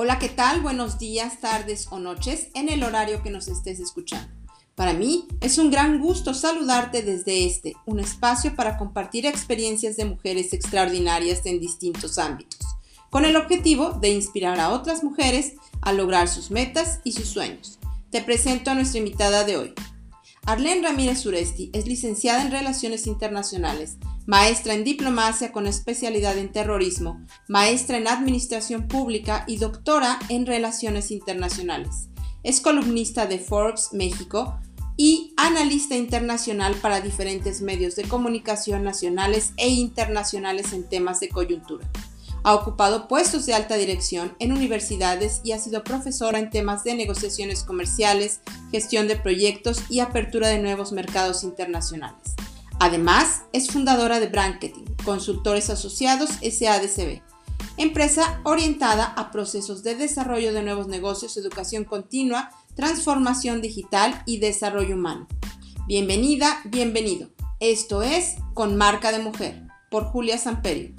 Hola, ¿qué tal? Buenos días, tardes o noches en el horario que nos estés escuchando. Para mí es un gran gusto saludarte desde este, un espacio para compartir experiencias de mujeres extraordinarias en distintos ámbitos, con el objetivo de inspirar a otras mujeres a lograr sus metas y sus sueños. Te presento a nuestra invitada de hoy. Arlene Ramírez Suresti es licenciada en Relaciones Internacionales, maestra en diplomacia con especialidad en terrorismo, maestra en administración pública y doctora en relaciones internacionales. Es columnista de Forbes México, y analista internacional para diferentes medios de comunicación nacionales e internacionales en temas de coyuntura. Ha ocupado puestos de alta dirección en universidades y ha sido profesora en temas de negociaciones comerciales, gestión de proyectos y apertura de nuevos mercados internacionales. Además, es fundadora de Branketing, Consultores Asociados SADCB, empresa orientada a procesos de desarrollo de nuevos negocios, educación continua, transformación digital y desarrollo humano. Bienvenida, bienvenido. Esto es Con Marca de Mujer, por Julia Samperio.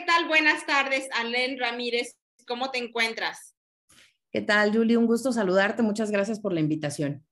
¿Qué tal? Buenas tardes, Alén Ramírez. ¿Cómo te encuentras? ¿Qué tal, Julie? Un gusto saludarte. Muchas gracias por la invitación.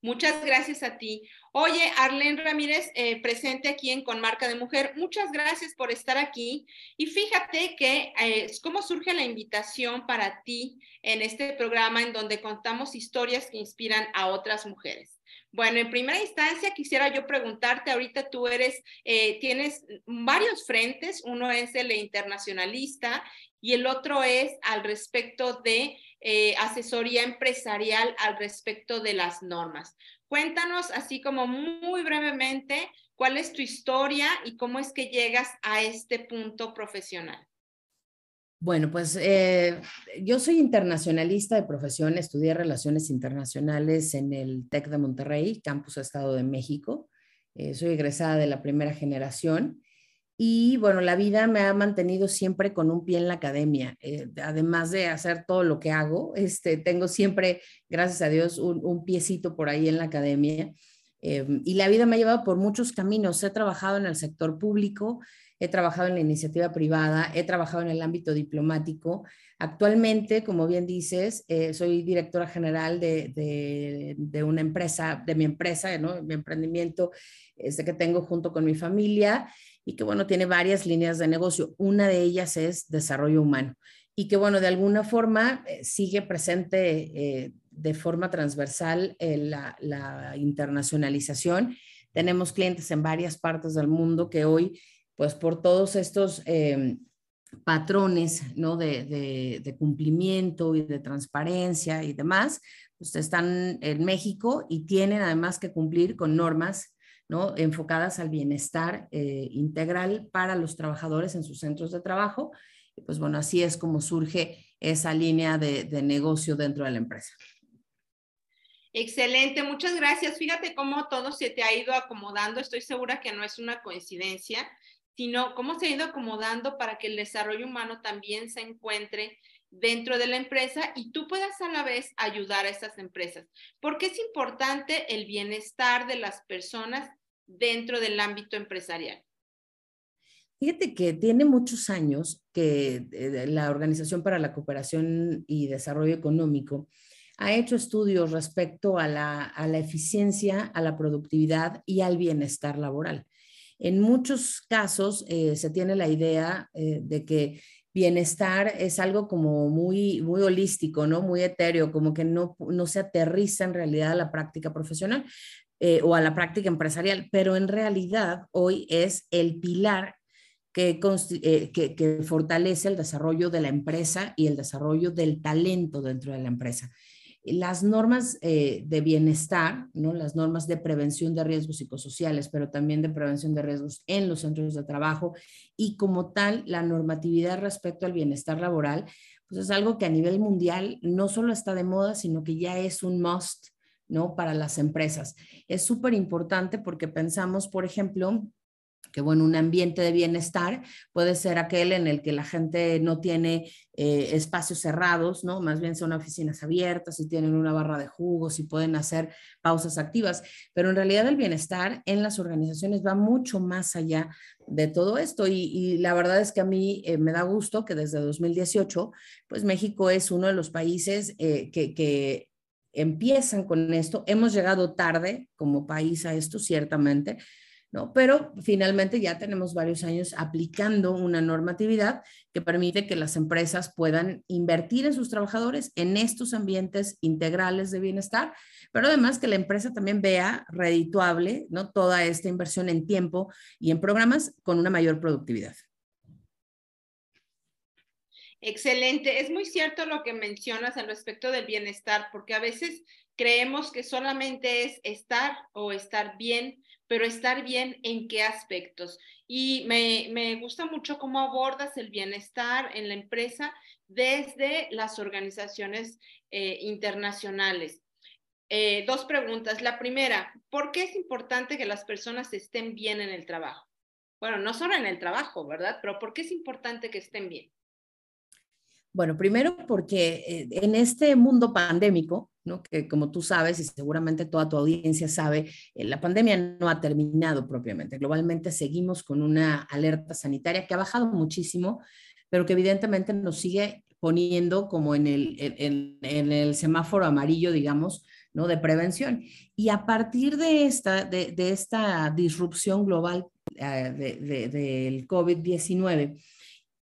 Muchas gracias a ti. Oye, Arlene Ramírez, eh, presente aquí en Con Marca de Mujer, muchas gracias por estar aquí. Y fíjate que eh, cómo surge la invitación para ti en este programa en donde contamos historias que inspiran a otras mujeres. Bueno, en primera instancia quisiera yo preguntarte, ahorita tú eres, eh, tienes varios frentes, uno es el internacionalista y el otro es al respecto de eh, asesoría empresarial al respecto de las normas. Cuéntanos así como muy brevemente cuál es tu historia y cómo es que llegas a este punto profesional. Bueno, pues eh, yo soy internacionalista de profesión, estudié relaciones internacionales en el TEC de Monterrey, Campus Estado de México. Eh, soy egresada de la primera generación y bueno, la vida me ha mantenido siempre con un pie en la academia. Eh, además de hacer todo lo que hago, este, tengo siempre, gracias a Dios, un, piecito por ahí en la academia. Y la vida me ha llevado por muchos caminos. He trabajado en el sector público, he trabajado en la iniciativa privada, he trabajado en el ámbito diplomático. Actualmente, como bien dices, eh, soy directora general de, de, una empresa, de mi empresa, ¿no? mi emprendimiento este que tengo junto con mi familia y que, bueno, tiene varias líneas de negocio. Una de ellas es desarrollo humano y que, bueno, de alguna forma eh, sigue presente eh, de forma transversal eh, la, internacionalización. Tenemos clientes en varias partes del mundo que hoy, pues por todos estos patrones ¿no? de, de, cumplimiento y de transparencia y demás, pues están en México y tienen además que cumplir con normas ¿no? enfocadas al bienestar eh, integral para los trabajadores en sus centros de trabajo. Y pues bueno, así es como surge esa línea de, de negocio dentro de la empresa. Excelente, muchas gracias. Fíjate cómo todo se te ha ido acomodando. Estoy segura que no es una coincidencia, sino cómo se ha ido acomodando para que el desarrollo humano también se encuentre dentro de la empresa y tú puedas a la vez ayudar a estas empresas. Porque es importante el bienestar de las personas dentro del ámbito empresarial? Fíjate que tiene muchos años que eh, la Organización para la Cooperación y Desarrollo Económico ha hecho estudios respecto a la, eficiencia, a la productividad y al bienestar laboral. En muchos casos eh, se tiene la idea eh, de que bienestar es algo como muy, muy holístico, ¿no? Muy etéreo, como que no, no se aterriza en realidad a la práctica profesional. Eh, o a la práctica empresarial, pero en realidad hoy es el pilar que, que, fortalece el desarrollo de la empresa y el desarrollo del talento dentro de la empresa. Las normas eh, de bienestar, ¿no? las normas de prevención de riesgos psicosociales, pero también de prevención de riesgos en los centros de trabajo y como tal la normatividad respecto al bienestar laboral, pues es algo que a nivel mundial no solo está de moda, sino que ya es un must ¿no? Para las empresas. Es súper importante porque pensamos, por ejemplo, que bueno, un ambiente de bienestar puede ser aquel en el que la gente no tiene eh, espacios cerrados, ¿no? Más bien son oficinas abiertas y tienen una barra de jugos y pueden hacer pausas activas, pero en realidad el bienestar en las organizaciones va mucho más allá de todo esto y, la verdad es que a mí eh, me da gusto que desde 2018, pues México es uno de los países eh, que, que empiezan con esto. Hemos llegado tarde como país a esto, ciertamente, ¿no? Pero finalmente ya tenemos varios años aplicando una normatividad que permite que las empresas puedan invertir en sus trabajadores en estos ambientes integrales de bienestar, pero además que la empresa también vea redituable, ¿no? Toda esta inversión en tiempo y en programas con una mayor productividad. Excelente. Es muy cierto lo que mencionas al respecto del bienestar, porque a veces creemos que solamente es estar o estar bien, pero estar bien en qué aspectos. Y me, gusta mucho cómo abordas el bienestar en la empresa desde las organizaciones eh, internacionales. Eh, dos preguntas. La primera, ¿por qué es importante que las personas estén bien en el trabajo? Bueno, no solo en el trabajo, ¿verdad? Pero ¿por qué es importante que estén bien? Bueno, primero porque eh, en este mundo pandémico, ¿no? que como tú sabes y seguramente toda tu audiencia sabe, eh, la pandemia no ha terminado propiamente. Globalmente seguimos con una alerta sanitaria que ha bajado muchísimo, pero que evidentemente nos sigue poniendo como en el, en, el semáforo amarillo, digamos, ¿no? de prevención. Y a partir de esta, de, esta disrupción global eh, del COVID-19,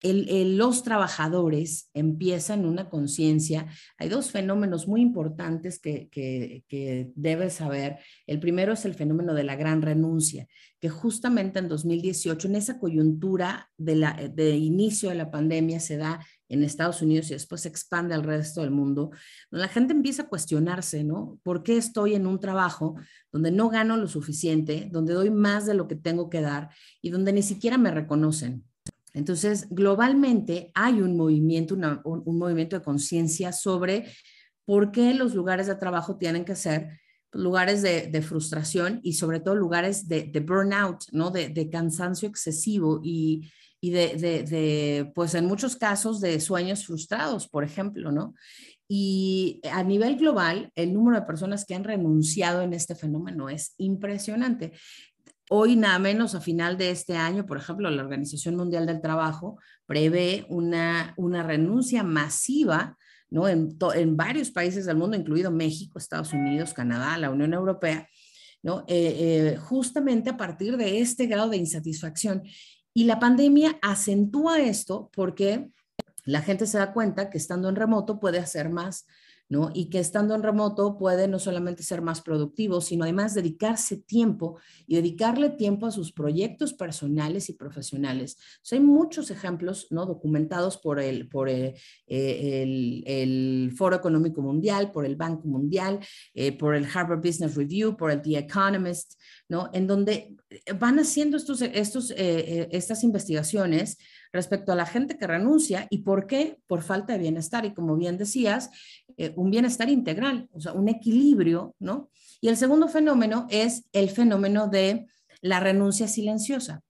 los trabajadores empiezan una conciencia. Hay dos fenómenos muy importantes que, que, debes saber. El primero es el fenómeno de la gran renuncia, que justamente en 2018, en esa coyuntura de, de inicio de la pandemia, se da en Estados Unidos y después se expande al resto del mundo, la gente empieza a cuestionarse, ¿no? ¿Por qué estoy en un trabajo donde no gano lo suficiente, donde doy más de lo que tengo que dar y donde ni siquiera me reconocen? Entonces, globalmente hay un movimiento, un, movimiento de conciencia sobre por qué los lugares de trabajo tienen que ser lugares de, frustración y sobre todo lugares de, burnout, ¿no? De, cansancio excesivo y, de, pues en muchos casos, de sueños frustrados, por ejemplo, ¿no? Y a nivel global, el número de personas que han renunciado en este fenómeno es impresionante. Hoy, nada menos, a final de este año, por ejemplo, la Organización Mundial del Trabajo prevé una, una renuncia masiva ¿no? en, varios países del mundo, incluido México, Estados Unidos, Canadá, la Unión Europea, ¿no? Eh, eh, justamente a partir de este grado de insatisfacción. Y la pandemia acentúa esto porque la gente se da cuenta que estando en remoto puede hacer más y que estando en remoto puede no solamente ser más productivo, sino además dedicarse tiempo y dedicarle tiempo a sus proyectos personales y profesionales. hay muchos ejemplos, ¿no? Documentados por el, por eh, el, el, Foro Económico Mundial, por el Banco Mundial, eh, por el Harvard Business Review, por el The Economist, En donde van haciendo estos, estos, eh, estas investigaciones respecto a la gente que renuncia y por qué, por falta de bienestar. Y como bien decías, eh, un bienestar integral, o sea, un equilibrio, ¿no? Y el segundo fenómeno es el fenómeno de la renuncia silenciosa.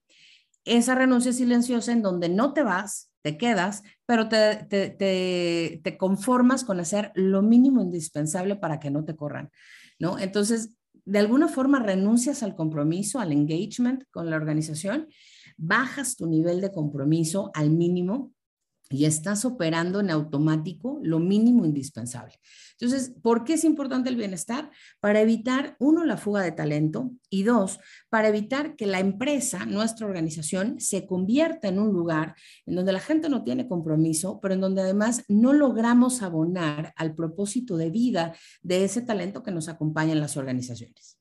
Esa renuncia silenciosa en donde no te vas, te quedas, pero te, te, te, conformas con hacer lo mínimo indispensable para que no te corran, ¿no? Entonces, de alguna forma renuncias al compromiso, al engagement con la organización bajas tu nivel de compromiso al mínimo y estás operando en automático lo mínimo indispensable. Entonces, ¿por qué es importante el bienestar? Para evitar, uno, la fuga de talento y dos, para evitar que la empresa, nuestra organización, se convierta en un lugar en donde la gente no tiene compromiso, pero en donde además no logramos abonar al propósito de vida de ese talento que nos acompaña en las organizaciones.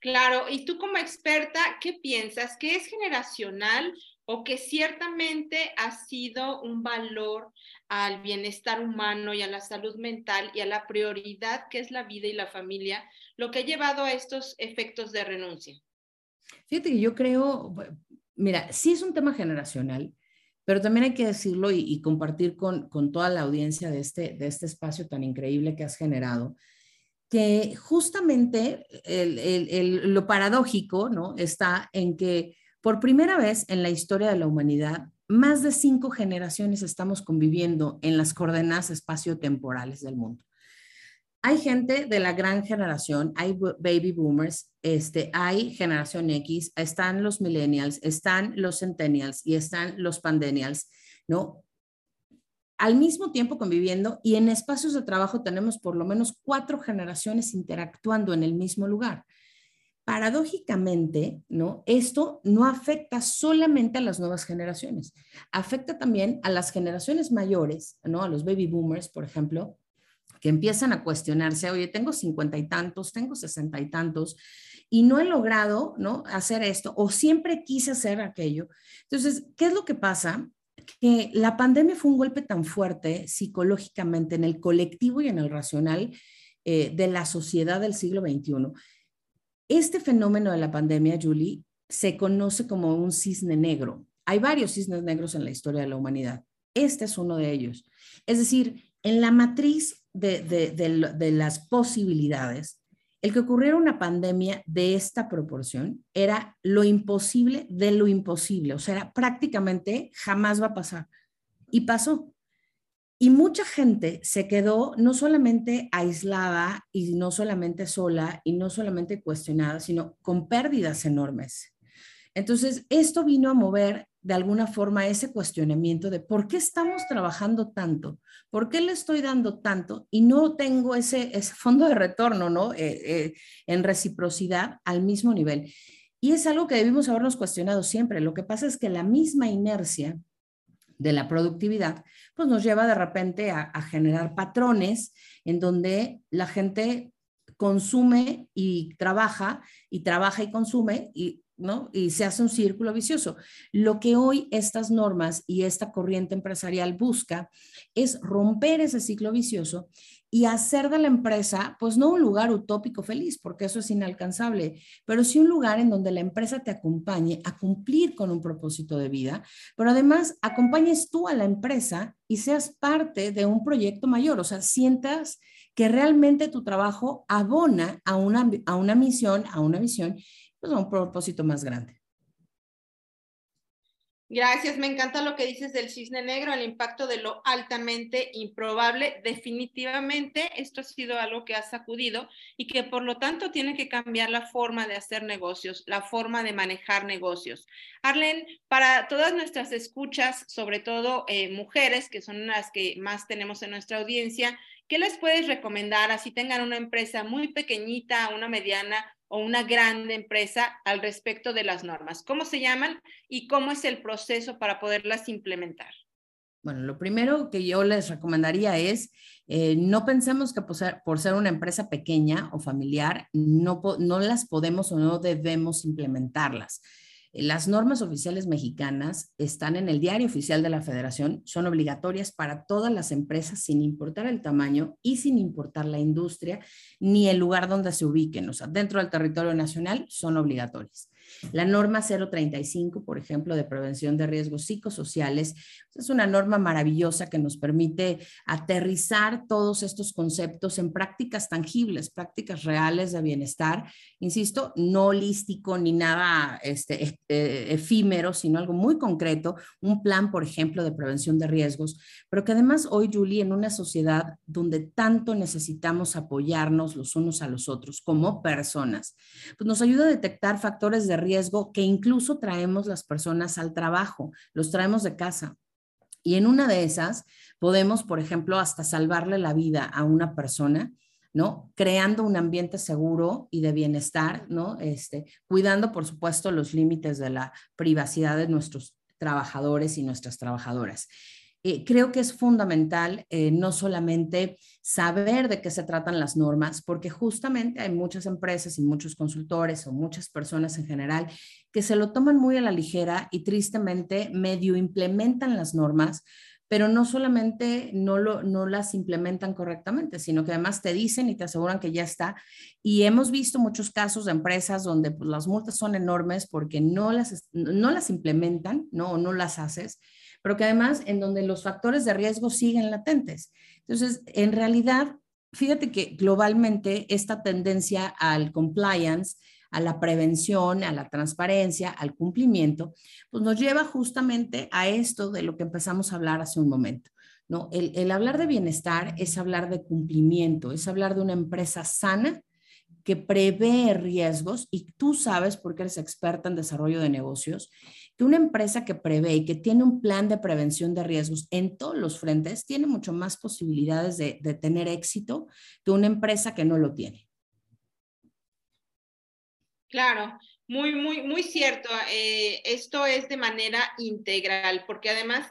Claro, y tú como experta, ¿qué piensas? ¿Que es generacional o que ciertamente ha sido un valor al bienestar humano y a la salud mental y a la prioridad que es la vida y la familia, lo que ha llevado a estos efectos de renuncia? Fíjate que yo creo, mira, sí es un tema generacional, pero también hay que decirlo y, compartir con, con, toda la audiencia de este, de este espacio tan increíble que has generado que justamente lo paradójico ¿no? está en que por primera vez en la historia de la humanidad, más de cinco generaciones estamos conviviendo en las coordenadas espaciotemporales del mundo. Hay gente de la gran generación, hay baby boomers, este, hay generación X, están los millennials, están los centennials y están los pandenials, ¿no? Al mismo tiempo conviviendo y en espacios de trabajo tenemos por lo menos cuatro generaciones interactuando en el mismo lugar. Paradójicamente, ¿no? Esto no afecta solamente a las nuevas generaciones, afecta también a las generaciones mayores, ¿no? A los baby boomers, por ejemplo, que empiezan a cuestionarse, oye, tengo cincuenta y tantos, tengo sesenta y tantos, y no he logrado, ¿no? Hacer esto, o siempre quise hacer aquello. Entonces, ¿qué es lo que pasa? Que la pandemia fue un golpe tan fuerte psicológicamente en el colectivo y en el racional eh, de la sociedad del siglo XXI este fenómeno de la pandemia, Julie, se conoce como un cisne negro. Hay varios cisnes negros en la historia de la humanidad. Este es uno de ellos. Es decir, en la matriz de, las posibilidades, el que ocurriera una pandemia de esta proporción era lo imposible de lo imposible. O sea, prácticamente jamás va a pasar. Y pasó. Y mucha gente se quedó no solamente aislada y no solamente sola y no solamente cuestionada, sino con pérdidas enormes. Entonces, esto vino a mover de alguna forma ese cuestionamiento de por qué estamos trabajando tanto, por qué le estoy dando tanto y no tengo ese, ese fondo de retorno, ¿no? Eh, eh, en reciprocidad al mismo nivel. Y es algo que debimos habernos cuestionado siempre. Lo que pasa es que la misma inercia de la productividad, pues nos lleva de repente a, generar patrones en donde la gente consume y trabaja y trabaja y consume y ¿no? Y se hace un círculo vicioso. Lo que hoy estas normas y esta corriente empresarial busca es romper ese ciclo vicioso y hacer de la empresa, pues no un lugar utópico feliz, porque eso es inalcanzable, pero sí un lugar en donde la empresa te acompañe a cumplir con un propósito de vida, pero además acompañes tú a la empresa y seas parte de un proyecto mayor, o sea, sientas que realmente tu trabajo abona a una, a una misión, a una visión, pues a un propósito más grande. Gracias, me encanta lo que dices del cisne negro, el impacto de lo altamente improbable. Definitivamente esto ha sido algo que ha sacudido y que por lo tanto tiene que cambiar la forma de hacer negocios, la forma de manejar negocios. Arlen, para todas nuestras escuchas, sobre todo eh, mujeres, que son las que más tenemos en nuestra audiencia, ¿qué les puedes recomendar así tengan una empresa muy pequeñita, una mediana o una grande empresa al respecto de las normas? ¿Cómo se llaman y cómo es el proceso para poderlas implementar? Bueno, lo primero que yo les recomendaría es, eh, no pensemos que por ser, por ser, una empresa pequeña o familiar, no, no las podemos o no debemos implementarlas. Las normas oficiales mexicanas están en el diario oficial de la federación, son obligatorias para todas las empresas sin importar el tamaño y sin importar la industria ni el lugar donde se ubiquen. O sea, dentro del territorio nacional son obligatorias. La norma 035, por ejemplo, de prevención de riesgos psicosociales, es una norma maravillosa que nos permite aterrizar todos estos conceptos en prácticas tangibles, prácticas reales de bienestar. Insisto, no holístico ni nada este, eh, efímero, sino algo muy concreto, un plan, por ejemplo, de prevención de riesgos, pero que además hoy, Julie, en una sociedad donde tanto necesitamos apoyarnos los unos a los otros como personas, pues nos ayuda a detectar factores de riesgo que incluso traemos las personas al trabajo, los traemos de casa. Y en una de esas podemos, por ejemplo, hasta salvarle la vida a una persona, ¿no? Creando un ambiente seguro y de bienestar, ¿no? Este, cuidando, por supuesto, los límites de la privacidad de nuestros trabajadores y nuestras trabajadoras. Eh, creo que es fundamental eh, no solamente saber de qué se tratan las normas, porque justamente hay muchas empresas y muchos consultores o muchas personas en general que se lo toman muy a la ligera y tristemente medio implementan las normas, pero no solamente no, lo, no las implementan correctamente, sino que además te dicen y te aseguran que ya está. Y hemos visto muchos casos de empresas donde pues, las multas son enormes porque no las, no las implementan, ¿no? O no las haces pero que además en donde los factores de riesgo siguen latentes. Entonces, en realidad, fíjate que globalmente esta tendencia al compliance, a la prevención, a la transparencia, al cumplimiento, pues nos lleva justamente a esto de lo que empezamos a hablar hace un momento. ¿no? El, el hablar de bienestar es hablar de cumplimiento, es hablar de una empresa sana que prevé riesgos y tú sabes, porque eres experta en desarrollo de negocios, que una empresa que prevé y que tiene un plan de prevención de riesgos en todos los frentes tiene mucho más posibilidades de, tener éxito que una empresa que no lo tiene. Claro, muy, muy, muy cierto. Eh, esto es de manera integral, porque además,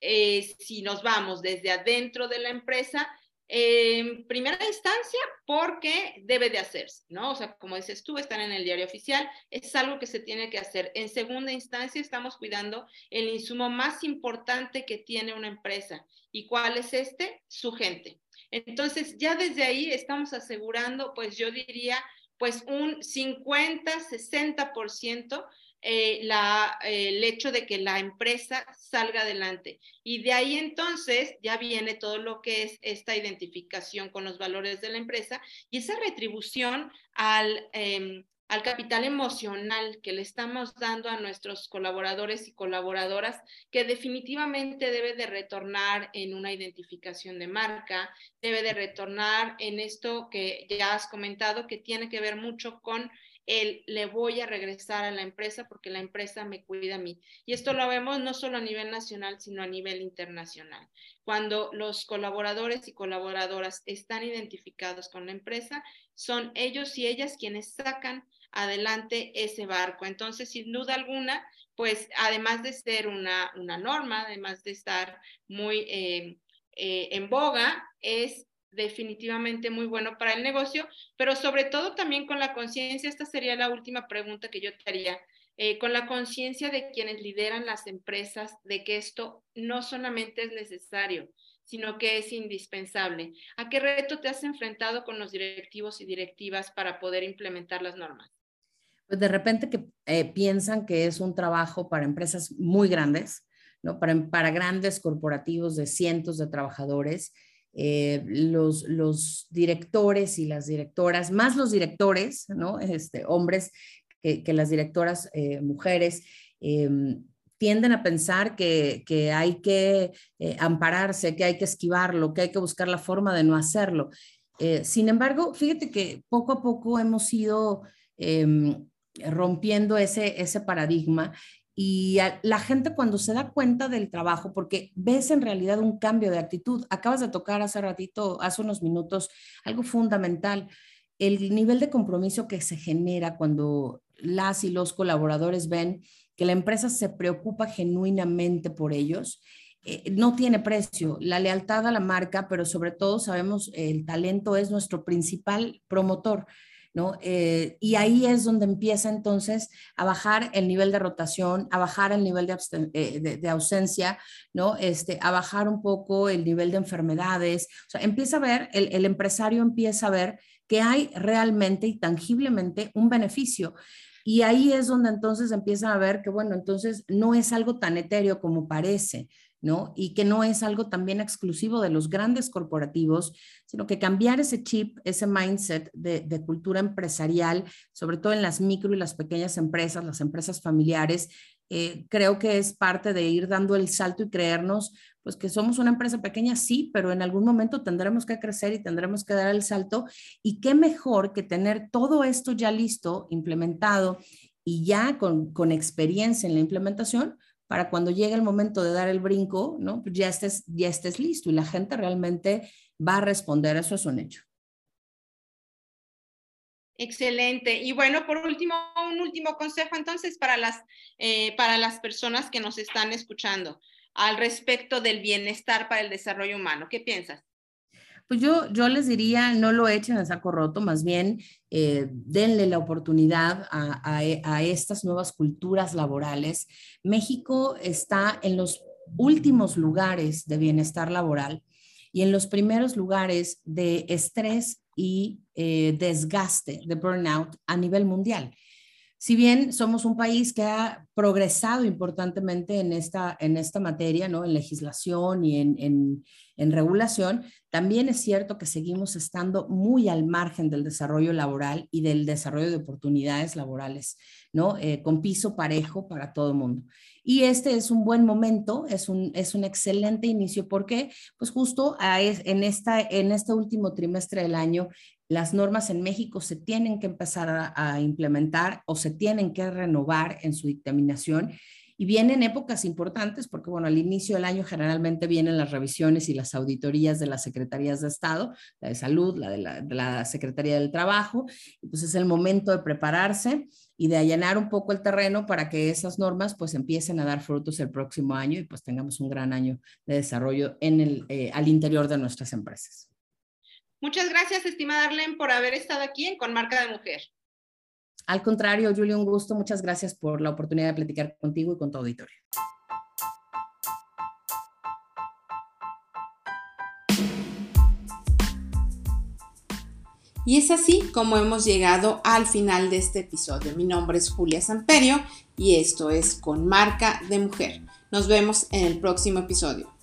eh, si nos vamos desde adentro de la empresa, en primera instancia porque debe de hacerse, ¿no? O sea, como dices tú, están en el diario oficial, es algo que se tiene que hacer. En segunda instancia estamos cuidando el insumo más importante que tiene una empresa. ¿Y cuál es este? Su gente. Entonces, ya desde ahí estamos asegurando, pues yo diría, pues un 50, 60% eh, la, el hecho de que la empresa salga adelante. Y de ahí entonces ya viene todo lo que es esta identificación con los valores de la empresa y esa retribución al, em, al capital emocional que le estamos dando a nuestros colaboradores y colaboradoras, que definitivamente debe de retornar en una identificación de marca, debe de retornar en esto que ya has comentado, que tiene que ver mucho con el le voy a regresar a la empresa porque la empresa me cuida a mí. Y esto lo vemos no solo a nivel nacional, sino a nivel internacional. Cuando los colaboradores y colaboradoras están identificados con la empresa, son ellos y ellas quienes sacan adelante ese barco. Entonces, sin duda alguna, pues además de ser una, una norma, además de estar muy eh, eh, en boga, es definitivamente muy bueno para el negocio, pero sobre todo también con la conciencia, esta sería la última pregunta que yo te haría, eh, con la conciencia de quienes lideran las empresas, de que esto no solamente es necesario, sino que es indispensable. ¿A qué reto te has enfrentado con los directivos y directivas para poder implementar las normas? Pues de repente que eh, piensan que es un trabajo para empresas muy grandes, ¿no? Para, para grandes corporativos de cientos de trabajadores eh, los, los, directores y las directoras, más los directores, ¿no? Este, hombres que, las directoras eh, mujeres, em, tienden a pensar que, que hay que eh, ampararse, que hay que esquivarlo, que hay que buscar la forma de no hacerlo. sin embargo, fíjate que poco a poco hemos ido em, rompiendo ese, ese paradigma y la gente cuando se da cuenta del trabajo, porque ves en realidad un cambio de actitud, acabas de tocar hace ratito, hace unos minutos, algo fundamental, el nivel de compromiso que se genera cuando las y los colaboradores ven que la empresa se preocupa genuinamente por ellos, eh, no tiene precio. La lealtad a la marca, pero sobre todo sabemos el talento es nuestro principal promotor. ¿No? Eh, y ahí es donde empieza entonces a bajar el nivel de rotación, a bajar el nivel de, eh, ausencia, ¿no? Este, a bajar un poco el nivel de enfermedades. O sea, empieza a ver, el, el empresario empieza a ver que hay realmente y tangiblemente un beneficio. Y ahí es donde entonces empiezan a ver que, bueno, entonces no es algo tan etéreo como parece, ¿no? Y que no es algo también exclusivo de los grandes corporativos, sino que cambiar ese chip, ese mindset de, cultura empresarial, sobre todo en las micro y las pequeñas empresas, las empresas familiares, eh, creo que es parte de ir dando el salto y creernos, pues que somos una empresa pequeña, sí, pero en algún momento tendremos que crecer y tendremos que dar el salto. Y qué mejor que tener todo esto ya listo, implementado y ya con, con experiencia en la implementación, para cuando llegue el momento de dar el brinco, ¿no? Pues ya estés, ya estés listo y la gente realmente va a responder, eso es un hecho. Excelente. Y bueno, por último, un último consejo entonces para las, eh, para las personas que nos están escuchando al respecto del bienestar para el desarrollo humano. ¿Qué piensas? Pues yo, yo les diría, no lo echen a saco roto, más bien eh, denle la oportunidad a, a, estas nuevas culturas laborales. México está en los últimos lugares de bienestar laboral y en los primeros lugares de estrés y eh, desgaste, de burnout a nivel mundial. Si bien somos un país que ha progresado importantemente en esta, en esta materia, ¿no? en legislación y en, regulación, también es cierto que seguimos estando muy al margen del desarrollo laboral y del desarrollo de oportunidades laborales, ¿no? Eh, con piso parejo para todo el mundo. Y este es un buen momento, es un, es un excelente inicio porque, pues justo en, esta, en este último trimestre del año las normas en México se tienen que empezar a, implementar o se tienen que renovar en su dictaminación. Y vienen épocas importantes porque, bueno, al inicio del año generalmente vienen las revisiones y las auditorías de las secretarías de Estado, la de Salud, la de la, Secretaría del Trabajo. Y pues es el momento de prepararse y de allanar un poco el terreno para que esas normas pues empiecen a dar frutos el próximo año y pues tengamos un gran año de desarrollo en el, eh, al interior de nuestras empresas. Muchas gracias, estimada Arlen, por haber estado aquí en Con Marca de Mujer. Al contrario, Julio, un gusto. Muchas gracias por la oportunidad de platicar contigo y con tu auditorio. Y es así como hemos llegado al final de este episodio. Mi nombre es Julia Samperio y esto es Con Marca de Mujer. Nos vemos en el próximo episodio.